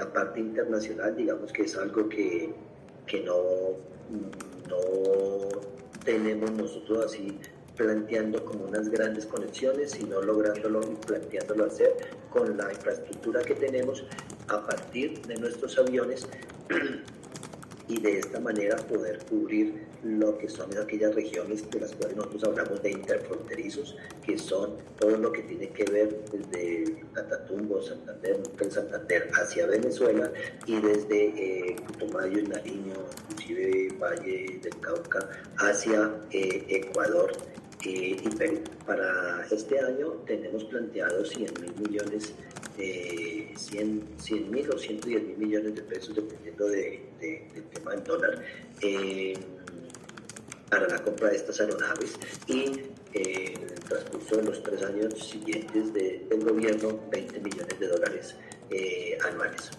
la parte internacional, digamos que es algo que, que no, no tenemos nosotros así planteando como unas grandes conexiones, sino lográndolo y planteándolo hacer con la infraestructura que tenemos a partir de nuestros aviones y de esta manera poder cubrir lo que son aquellas regiones de las cuales nosotros hablamos de interfronterizos, que son todo lo que tiene que ver desde Catatumbo, Santander, Santander hacia Venezuela y desde eh, Putumayo, Nariño, inclusive Valle del Cauca hacia eh, Ecuador eh, y Perú. Para este año tenemos planteado 100 mil millones, eh, 100 mil o 110 mil millones de pesos, dependiendo de, del tema del dólar, eh, para la compra de estas aeronaves y eh, en el transcurso de los tres años siguientes del gobierno, 20 millones de dólares anuales.